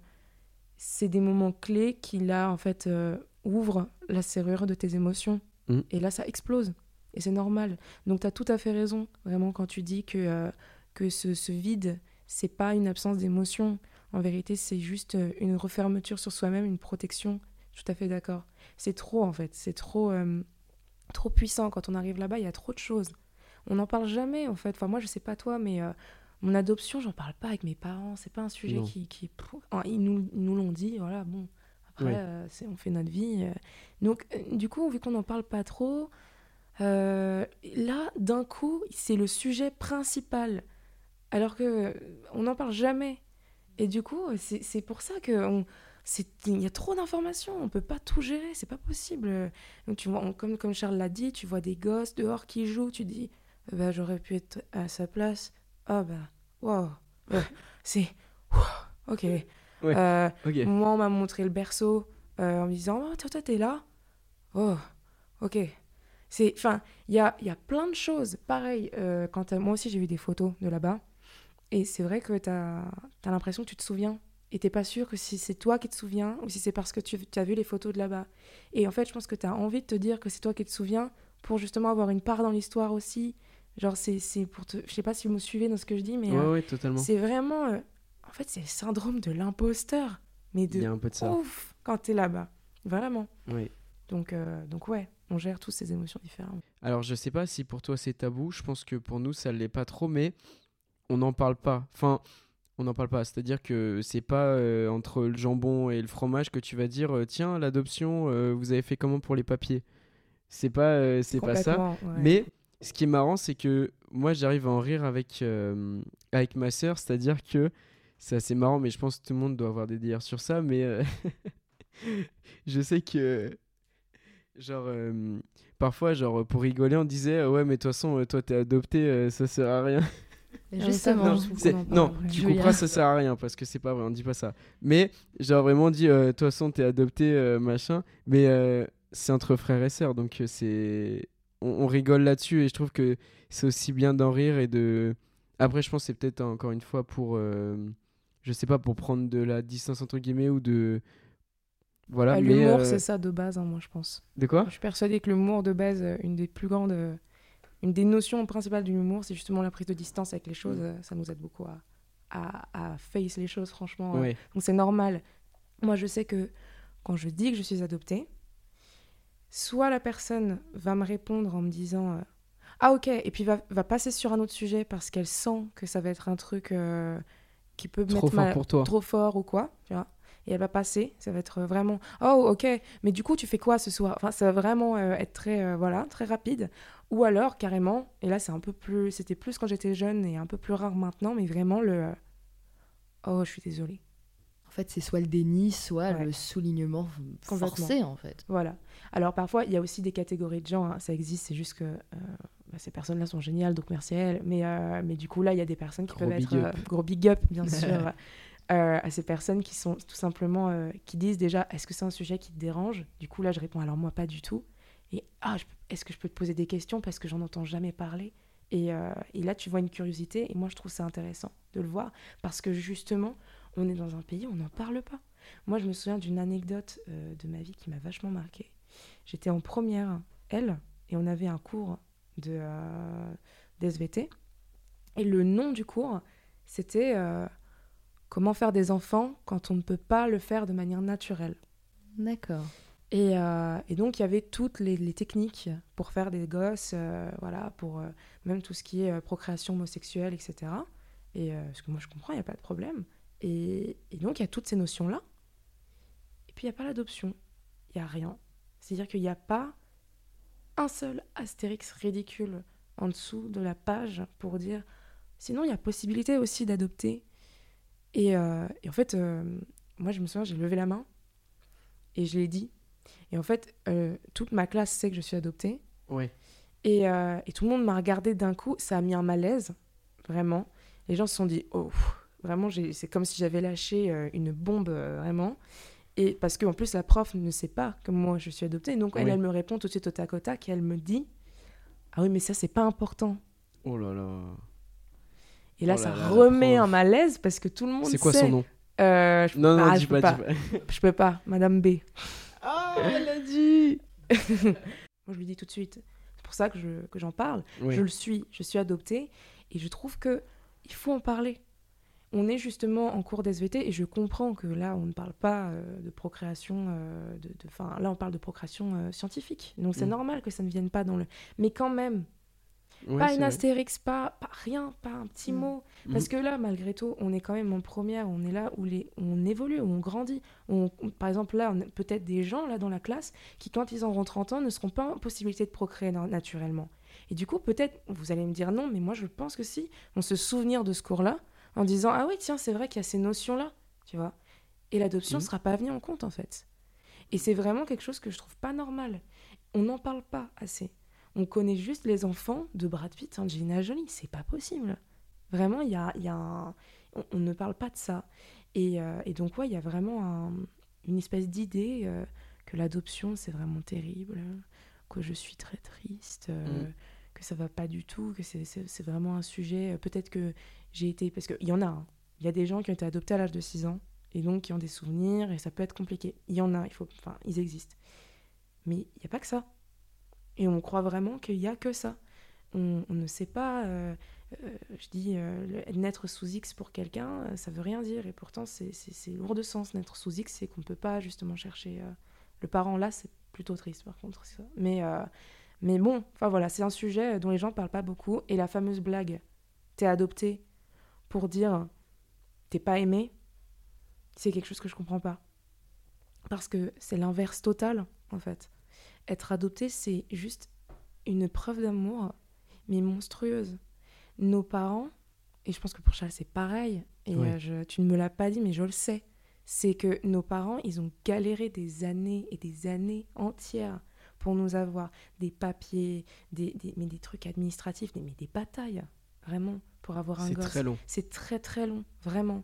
c'est des moments clés qui, là, en fait, euh, ouvrent la serrure de tes émotions. Mm. Et là, ça explose. Et c'est normal. Donc, tu as tout à fait raison, vraiment, quand tu dis que, euh, que ce, ce vide, c'est pas une absence d'émotion. En vérité, c'est juste euh, une refermeture sur soi-même, une protection. Tout à fait d'accord. C'est trop, en fait. C'est trop, euh, trop puissant. Quand on arrive là-bas, il y a trop de choses. On n'en parle jamais, en fait. Enfin, moi, je sais pas toi, mais euh, mon adoption, j'en parle pas avec mes parents. C'est pas un sujet Non. qui. qui... Ils nous ils nous l'ont dit, voilà, bon. Après, euh, c'est- on fait notre vie. Donc, du coup, vu qu'on n'en parle pas trop, là, d'un coup, c'est le sujet principal. Alors que on n'en parle jamais. Et du coup, c'est pour ça que il y a trop d'informations, on peut pas tout gérer, c'est pas possible. Donc, tu vois, on- comme, comme Charles l'a dit, tu vois des gosses dehors qui jouent, tu dis, bah, j'aurais pu être à sa place. Ah bah, waouh, ouais, [LAUGHS] c'est. Euh, Ok. moi, on m'a montré le berceau euh, en me disant, oh, toi, toi, t'es là. Oh, ok. C'est, enfin, il y a, y a plein de choses. Pareil, euh, quand moi aussi, j'ai vu des photos de là-bas. Et c'est vrai que t'as as, l'impression que tu te souviens. Et t'es pas sûr que si c'est toi qui te souviens ou si c'est parce que tu as vu les photos de là-bas. Et en fait, je pense que t'as envie de te dire que c'est toi qui te souviens pour justement avoir une part dans l'histoire aussi. Genre, c'est c'est pour te. Je sais pas si vous me suivez dans ce que je dis, mais Ouais, euh, ouais, totalement. c'est vraiment. euh, en fait, c'est le syndrome de l'imposteur. Mais Il y de a un peu de ça. ouf quand t'es là-bas. Vraiment. Oui. Donc, euh, donc ouais, on gère tous ces émotions différentes. Alors, je sais pas si pour toi c'est tabou. Je pense que pour nous, ça l'est pas trop, mais on n'en parle pas. Enfin, on n'en parle pas. C'est-à-dire que c'est pas euh, entre le jambon et le fromage que tu vas dire euh, tiens, l'adoption, euh, vous avez fait comment pour les papiers? C'est pas, euh, c'est pas ça. Ouais. Mais ce qui est marrant, c'est que moi, j'arrive à en rire avec, avec ma sœur. C'est-à-dire que c'est assez marrant, mais je pense que tout le monde doit avoir des délires sur ça. Mais [LAUGHS] je sais que, genre, parfois, genre, pour rigoler, on disait Ouais, mais de toute façon, toi, t'es adopté, ça sert à rien. Ah, Justement, non, je non, tu Julia. comprends, ça sert à rien parce que c'est pas vrai, on dit pas ça. Mais, genre, vraiment dit euh, De toute façon, t'es adopté, euh, machin. Mais euh, c'est entre frères et sœurs, donc euh, c'est. On, on rigole là-dessus et je trouve que c'est aussi bien d'en rire et de. Après, je pense que c'est peut-être encore une fois pour. euh, Je sais pas, pour prendre de la distance entre guillemets ou de. Voilà, Bah. L'humour, euh, c'est ça de base, hein, moi, je pense. De quoi? Je suis persuadée que l'humour de base, euh, une des plus grandes, euh, une des notions principales de l'humour, c'est justement la prise de distance avec les choses. Mm. Ça nous aide beaucoup à, à, à face les choses, franchement. Donc c'est normal. Moi, je sais que quand je dis que je suis adoptée, soit la personne va me répondre en me disant euh, Ah, ok, et puis va, va passer sur un autre sujet parce qu'elle sent que ça va être un truc euh, qui peut me Trop mettre fort mal- pour toi. trop fort ou quoi, tu vois. Et elle va passer, ça va être vraiment oh ok, mais du coup tu fais quoi ce soir? Enfin ça va vraiment euh, être très euh, voilà très rapide. Ou alors carrément, et là c'est un peu plus, c'était plus quand j'étais jeune et un peu plus rare maintenant, mais vraiment le oh je suis désolée. En fait, c'est soit le déni, soit Ouais. le soulignement forcé, en fait. Voilà. Alors parfois, il y a aussi des catégories de gens, hein, ça existe, c'est juste que euh, bah, ces personnes-là sont géniales, donc merci à elles. Mais, euh, mais du coup, là, il y a des personnes qui Gros peuvent big être... up. euh, gros big up, bien [LAUGHS] sûr, euh, à ces personnes qui sont tout simplement... euh, qui disent déjà, est-ce que c'est un sujet qui te dérange? Du coup, là, je réponds, alors moi, pas du tout. Et, ah, est-ce que je peux te poser des questions parce que j'en entends jamais parler? Et, euh, et là, tu vois une curiosité, et moi, je trouve ça intéressant de le voir, parce que justement, on est dans un pays où on n'en parle pas. Moi, je me souviens d'une anecdote euh, de ma vie qui m'a vachement marquée. J'étais en première L et on avait un cours de euh, d'SVT. Et le nom du cours, c'était euh, Comment faire des enfants quand on ne peut pas le faire de manière naturelle. D'accord. Et, euh, et donc, il y avait toutes les, techniques pour faire des gosses, euh, voilà, pour euh, même tout ce qui est procréation homosexuelle, etc. Et parce que moi, je comprends, il n'y a pas de problème. Et, donc, il y a toutes ces notions-là. Et puis, il n'y a pas l'adoption. Il n'y a rien. C'est-à-dire qu'il n'y a pas un seul astérix ridicule en dessous de la page pour dire sinon il y a possibilité aussi d'adopter. Et, et, en fait, moi je me souviens, j'ai levé la main et je l'ai dit. Et en fait, euh, toute ma classe sait que je suis adoptée. Ouais. Et, et tout le monde m'a regardé d'un coup, ça a mis un malaise, vraiment. Les gens se sont dit, oh, vraiment, c'est comme si j'avais lâché une bombe, vraiment. Et parce qu'en plus, la prof ne sait pas que moi, je suis adoptée. Donc, elle, elle me répond tout de suite au tac au tac et elle me dit Ah oui, mais ça, c'est pas important. Oh là là. Et là, Oh ça là remet un malaise parce que tout le monde C'est quoi sait. son nom? Euh, je- Non, non, ah, dis je peux pas. dis pas. [LAUGHS] Je peux pas, Madame B. [LAUGHS] Elle a dit [LAUGHS] Moi, je lui dis tout de suite. C'est pour ça que je- que j'en parle. Oui. Je le suis, je suis adoptée et je trouve que il faut en parler. On est justement en cours d'SVT et je comprends que là, on ne parle pas euh, de procréation, euh, de, de- 'fin, là, on parle de procréation euh, scientifique. Donc c'est Mm. normal que ça ne vienne pas dans le. Mais quand même, Ouais, pas une vrai. astérix, pas, pas rien, pas un petit Mm. mot. Mhm. Parce que là, malgré tout, on est quand même en première, on est là où les, on évolue, où on grandit. On- on- par exemple, là, on a peut-être des gens là dans la classe qui, quand ils auront 30 ans, ne seront pas en possibilité de procréer na- naturellement. Et du coup, peut-être, vous allez me dire non, mais moi je pense que si, on se souvenir de ce cours-là en disant ah oui, tiens, c'est vrai qu'il y a ces notions-là, tu vois. Et l'adoption ne Mhm. sera pas venue en compte en fait. Et c'est vraiment quelque chose que je trouve pas normal. On n'en parle pas assez. On connaît juste les enfants de Brad Pitt, Angelina Jolie. C'est pas possible. Vraiment, il y a, il y a un- on, on ne parle pas de ça. Et, euh, et donc, ouais, il y a vraiment un- une espèce d'idée euh, que l'adoption, c'est vraiment terrible, que je suis très triste, euh, Mm. que ça va pas du tout, que c'est- vraiment un sujet. Peut-être que j'ai été. Parce qu'il y en a. hein. Il y a des gens qui ont été adoptés à l'âge de 6 ans et donc qui ont des souvenirs et ça peut être compliqué. Il y en a, il faut, enfin, ils existent. Mais il n'y a pas que ça. Et on croit vraiment qu'il n'y a que ça. On, ne sait pas, euh, euh, je dis, euh, naître sous X pour quelqu'un, euh, ça veut rien dire. Et pourtant, c'est- lourd de sens. Naître sous X, c'est qu'on ne peut pas justement chercher le parent là, c'est plutôt triste par contre. Mais, mais bon, enfin voilà, c'est un sujet dont les gens ne parlent pas beaucoup. Et la fameuse blague, t'es adopté pour dire t'es pas aimé, c'est quelque chose que je comprends pas. Parce que c'est l'inverse total, en fait. Être adopté, c'est juste une preuve d'amour, mais monstrueuse. Nos parents, et je pense que pour Charles c'est pareil, et euh, je- tu ne me l'as pas dit, mais je le sais, c'est que nos parents, ils ont galéré des années et des années entières pour nous avoir des papiers, des, des- mais des trucs administratifs, des- mais des batailles, vraiment, pour avoir un C'est gosse. très long. C'est très très long, vraiment.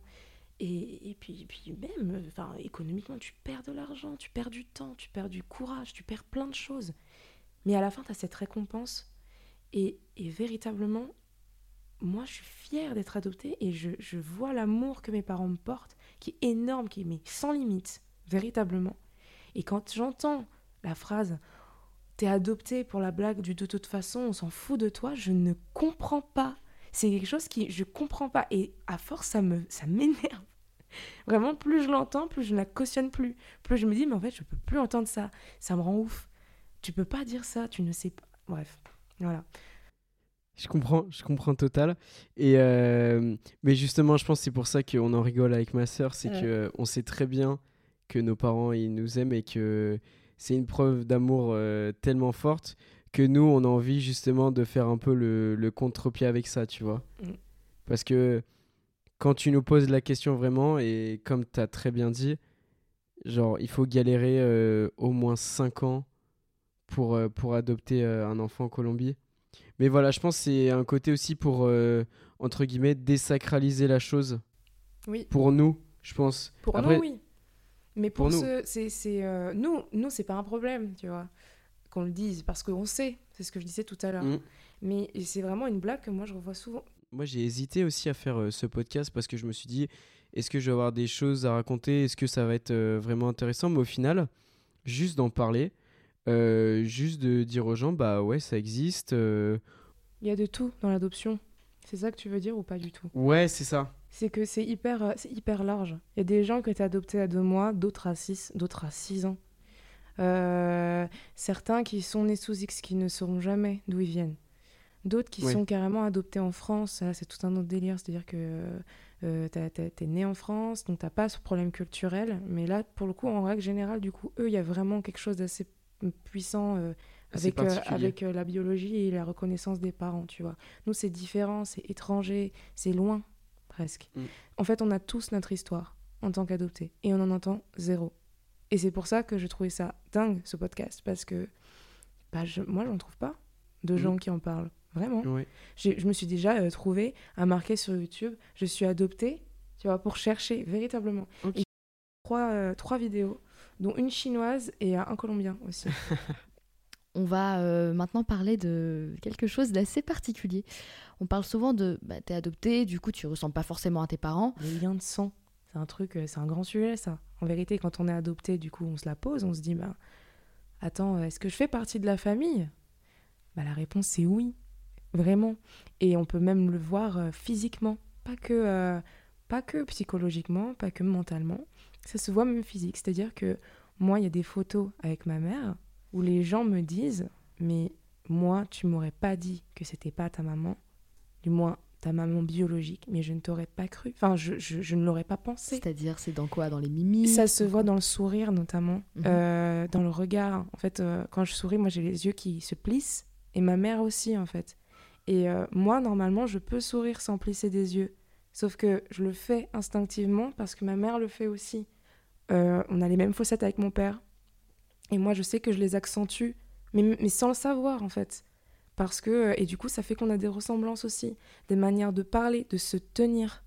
Et, et puis, et puis même, enfin, économiquement, tu perds de l'argent, tu perds du temps, tu perds du courage, tu perds plein de choses. Mais à la fin, tu as cette récompense. Et, et véritablement, moi, je suis fière d'être adoptée et je, je vois l'amour que mes parents me portent, qui est énorme, qui est mais sans limite, véritablement. Et quand j'entends la phrase T'es adopté pour la blague du de toute façon, on s'en fout de toi, je ne comprends pas. C'est quelque chose qui je comprends pas et à force ça me ça m'énerve. [LAUGHS] Vraiment plus je l'entends, plus je ne la cautionne plus. Plus je me dis mais en fait, je peux plus entendre ça. Ça me rend ouf. Tu peux pas dire ça, tu ne sais pas. Bref. Voilà. Je comprends, je comprends total. Et euh, mais justement, je pense que c'est pour ça qu'on en rigole avec ma sœur, c'est Ouais. que on sait très bien que nos parents ils nous aiment et que c'est une preuve d'amour euh, tellement forte que nous on a envie justement de faire un peu le, le contre-pied avec ça, tu vois. Mm. Parce que quand tu nous poses la question vraiment et comme tu as très bien dit, genre il faut galérer euh, au moins 5 ans pour, euh, pour adopter euh, un enfant en Colombie. Mais voilà, je pense que c'est un côté aussi pour, entre guillemets, désacraliser la chose. Oui. Pour nous, je pense. Pour Après- nous, oui. Mais pour, pour nous. ceux- c'est, c'est, nous, nous, c'est pas un problème, tu vois, qu'on le dise, parce qu'on sait, c'est ce que je disais tout à l'heure. Mm. Mais c'est vraiment une blague que moi je revois souvent. Moi, j'ai hésité aussi à faire euh, ce podcast parce que je me suis dit, est-ce que je vais avoir des choses à raconter? Est-ce que ça va être euh, vraiment intéressant? Mais au final, juste d'en parler, euh, juste de dire aux gens, bah ouais, ça existe. euh, Il y a de tout dans l'adoption. C'est ça que tu veux dire ou pas du tout? Ouais, c'est ça. C'est que c'est hyper, c'est hyper large. Il y a des gens qui ont été adoptés à deux mois, d'autres à six, d'autres à six ans. Euh, certains qui sont nés sous X qui ne sauront jamais d'où ils viennent. D'autres qui sont carrément adoptés en France. C'est tout un autre délire. C'est-à-dire que euh, t'as- t'es né en France, donc t'as pas ce problème culturel. Mais là, pour le coup, en règle générale, du coup, eux, il y a vraiment quelque chose d'assez puissant euh, avec, euh, avec euh, la biologie et la reconnaissance des parents, tu vois. Nous, c'est différent, c'est étranger, c'est loin, presque. Mm. En fait, on a tous notre histoire en tant qu'adoptés et on en entend zéro. Et c'est pour ça que je trouvais ça dingue, ce podcast, parce que bah, je, moi, j'en trouve pas de Mm. gens qui en parlent, vraiment. Je me suis déjà euh, trouvée à marquer sur YouTube, je suis adoptée, tu vois, pour chercher véritablement. Ok. Et trois, euh, trois vidéos, dont une chinoise et euh, un colombien aussi. [LAUGHS] On va euh, maintenant parler de quelque chose d'assez particulier. On parle souvent de bah, t'es adopté, du coup tu ressembles pas forcément à tes parents. Les liens de sang, c'est un truc, euh, c'est un grand sujet ça. En vérité, quand on est adopté, du coup, on se la pose, on se dit, bah, attends, est-ce que je fais partie de la famille? Bah, La réponse c'est oui, vraiment. Et on peut même le voir euh, physiquement, pas que, euh, pas que psychologiquement, pas que mentalement. Ça se voit même physique, c'est-à-dire que moi, il y a des photos avec ma mère où les gens me disent, mais moi, tu m'aurais pas dit que c'était pas ta maman, du moins ta maman biologique, mais je ne t'aurais pas cru. Enfin, je, je- je ne l'aurais pas pensé. C'est-à-dire, c'est dans quoi? Dans les mimiques Ça se voit dans le sourire notamment, Mhm. euh, dans le regard. En fait, euh, quand je souris, moi j'ai les yeux qui se plissent, et ma mère aussi en fait. Et euh, moi, normalement, je peux sourire sans plisser des yeux. Sauf que je le fais instinctivement parce que ma mère le fait aussi. On a les mêmes fossettes avec mon père. Et moi, je sais que je les accentue, mais, mais sans le savoir en fait. Parce que, euh, et du coup, ça fait qu'on a des ressemblances aussi, des manières de parler, de se tenir,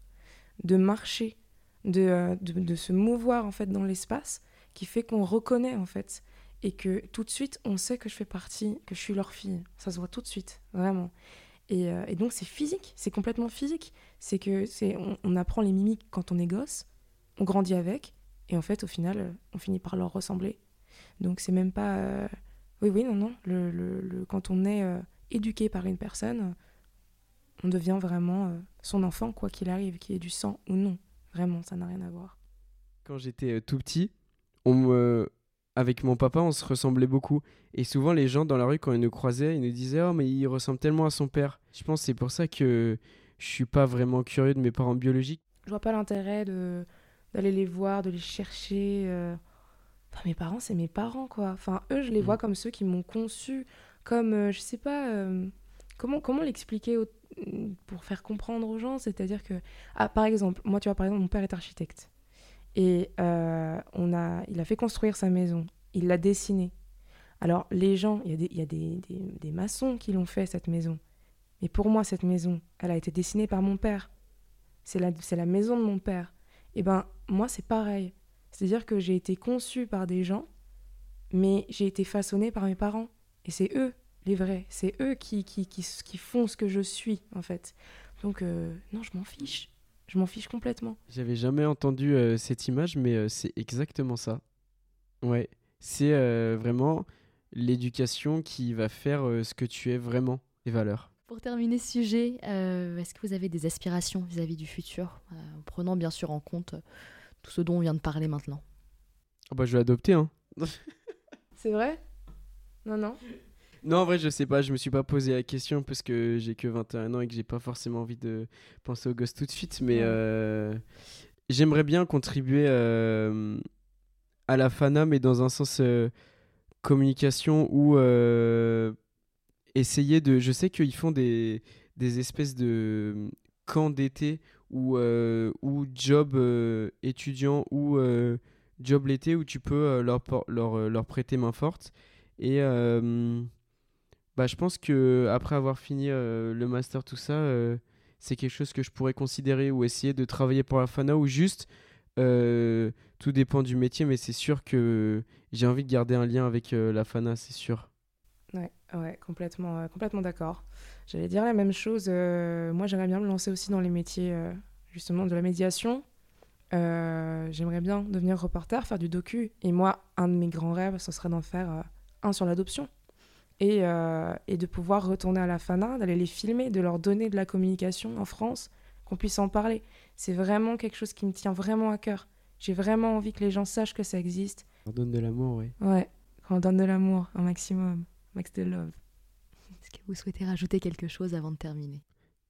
de marcher, de, euh, de, de se mouvoir en fait dans l'espace, qui fait qu'on reconnaît en fait. Et que tout de suite, on sait que je fais partie, que je suis leur fille. Ça se voit tout de suite, vraiment. Et, euh, donc, c'est physique, c'est complètement physique. C'est que c'est, on, apprend les mimiques quand on est gosse, on grandit avec, et en fait, au final, on finit par leur ressembler. Donc, c'est même pas. Oui, oui, non, non. Le, le- Quand on est éduqué par une personne, on devient vraiment euh, son enfant, quoi qu'il arrive, qu'il ait du sang ou non. Vraiment, ça n'a rien à voir. Quand j'étais euh, tout petit, on me... avec mon papa, on se ressemblait beaucoup. Et souvent, les gens dans la rue, quand ils nous croisaient, ils nous disaient Oh, mais il ressemble tellement à son père. Je pense que c'est pour ça que je suis pas vraiment curieux de mes parents biologiques. Je vois pas l'intérêt de d'aller les voir, de les chercher. euh. Enfin, mes parents, c'est mes parents, quoi. Enfin, eux, je les Mm. vois comme ceux qui m'ont conçu, comme, euh, je sais pas, euh, comment, comment l'expliquer pour faire comprendre aux gens? C'est-à-dire que, ah, par exemple, moi, tu vois, par exemple, mon père est architecte. Et euh, on a, il a fait construire sa maison. Il l'a dessinée. Alors, les gens, il y a, des, y a des, des- des maçons qui l'ont fait, cette maison. Mais pour moi, cette maison, elle a été dessinée par mon père. C'est la, c'est la maison de mon père. Et ben, moi, c'est pareil. C'est-à-dire que j'ai été conçue par des gens, mais j'ai été façonnée par mes parents. Et c'est eux, les vrais. C'est eux qui, qui, qui, qui font ce que je suis, en fait. Donc, euh, non, je m'en fiche. Je m'en fiche complètement. J'avais jamais entendu euh, cette image, mais euh, c'est exactement ça. Ouais, c'est euh, vraiment l'éducation qui va faire euh, ce que tu es vraiment, les valeurs. Pour terminer ce sujet, euh, est-ce que vous avez des aspirations vis-à-vis du futur, euh, en prenant bien sûr en compte tout ce dont on vient de parler maintenant? Ah bah je vais adopter, hein. [LAUGHS] [LAUGHS] C'est vrai? Non, non. Non, en vrai, je sais pas, je me suis pas posé la question parce que j'ai que 21 ans et que j'ai pas forcément envie de penser au gosse tout de suite, mais euh, j'aimerais bien contribuer euh, à la FANA, mais dans un sens euh, communication ou essayer de. Je sais qu'ils font des, des espèces de camps d'été ou, ou job étudiant ou job l'été où tu peux leur, leur, leur prêter main forte. Et euh, bah, je pense que après avoir fini euh, le master, tout ça, euh, c'est quelque chose que je pourrais considérer ou essayer de travailler pour la FANA ou juste tout dépend du métier, mais c'est sûr que j'ai envie de garder un lien avec la FANA, c'est sûr. Ouais, ouais, complètement, complètement d'accord. J'allais dire la même chose. moi, j'aimerais bien me lancer aussi dans les métiers, justement, de la médiation. J'aimerais bien devenir reporter, faire du docu. Et moi, un de mes grands rêves, ce serait d'en faire un sur l'adoption. Et, euh, et de pouvoir retourner à la FANA, d'aller les filmer, de leur donner de la communication en France, qu'on puisse en parler. C'est vraiment quelque chose qui me tient vraiment à cœur. J'ai vraiment envie que les gens sachent que ça existe. On donne de l'amour, oui. Ouais, qu'on donne de l'amour, un maximum, max de love. Est-ce que vous souhaitez rajouter quelque chose avant de terminer?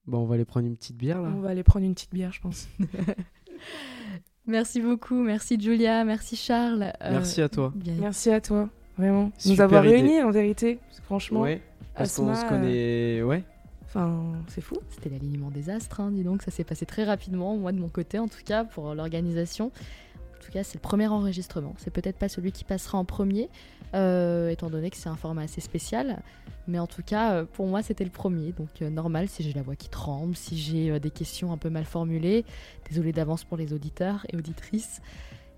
Bon, on va aller prendre une petite bière là. On va aller prendre une petite bière, je pense. [LAUGHS] Merci beaucoup, merci Julia, merci Charles. Euh, Merci à toi. bien- Merci à toi. Vraiment. Nous avoir idée. réunis, en vérité. Franchement. Ouais. Parce qu'on se euh, connaît. Ouais. Enfin, c'est fou. C'était l'alignement des astres, hein, dis donc, ça s'est passé très rapidement, moi de mon côté en tout cas, pour l'organisation. En tout cas, c'est le premier enregistrement. C'est peut-être pas celui qui passera en premier, euh, étant donné que c'est un format assez spécial. Mais en tout cas, euh, pour moi, c'était le premier. Donc, euh, normal si j'ai la voix qui tremble, si j'ai euh, des questions un peu mal formulées. Désolée d'avance pour les auditeurs et auditrices.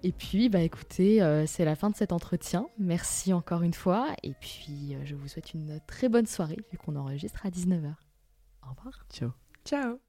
Et puis, bah écoutez, euh, c'est la fin de cet entretien. Merci encore une fois. Et puis, euh, je vous souhaite une très bonne soirée, vu qu'on enregistre à 19h. Au revoir. Ciao. Ciao.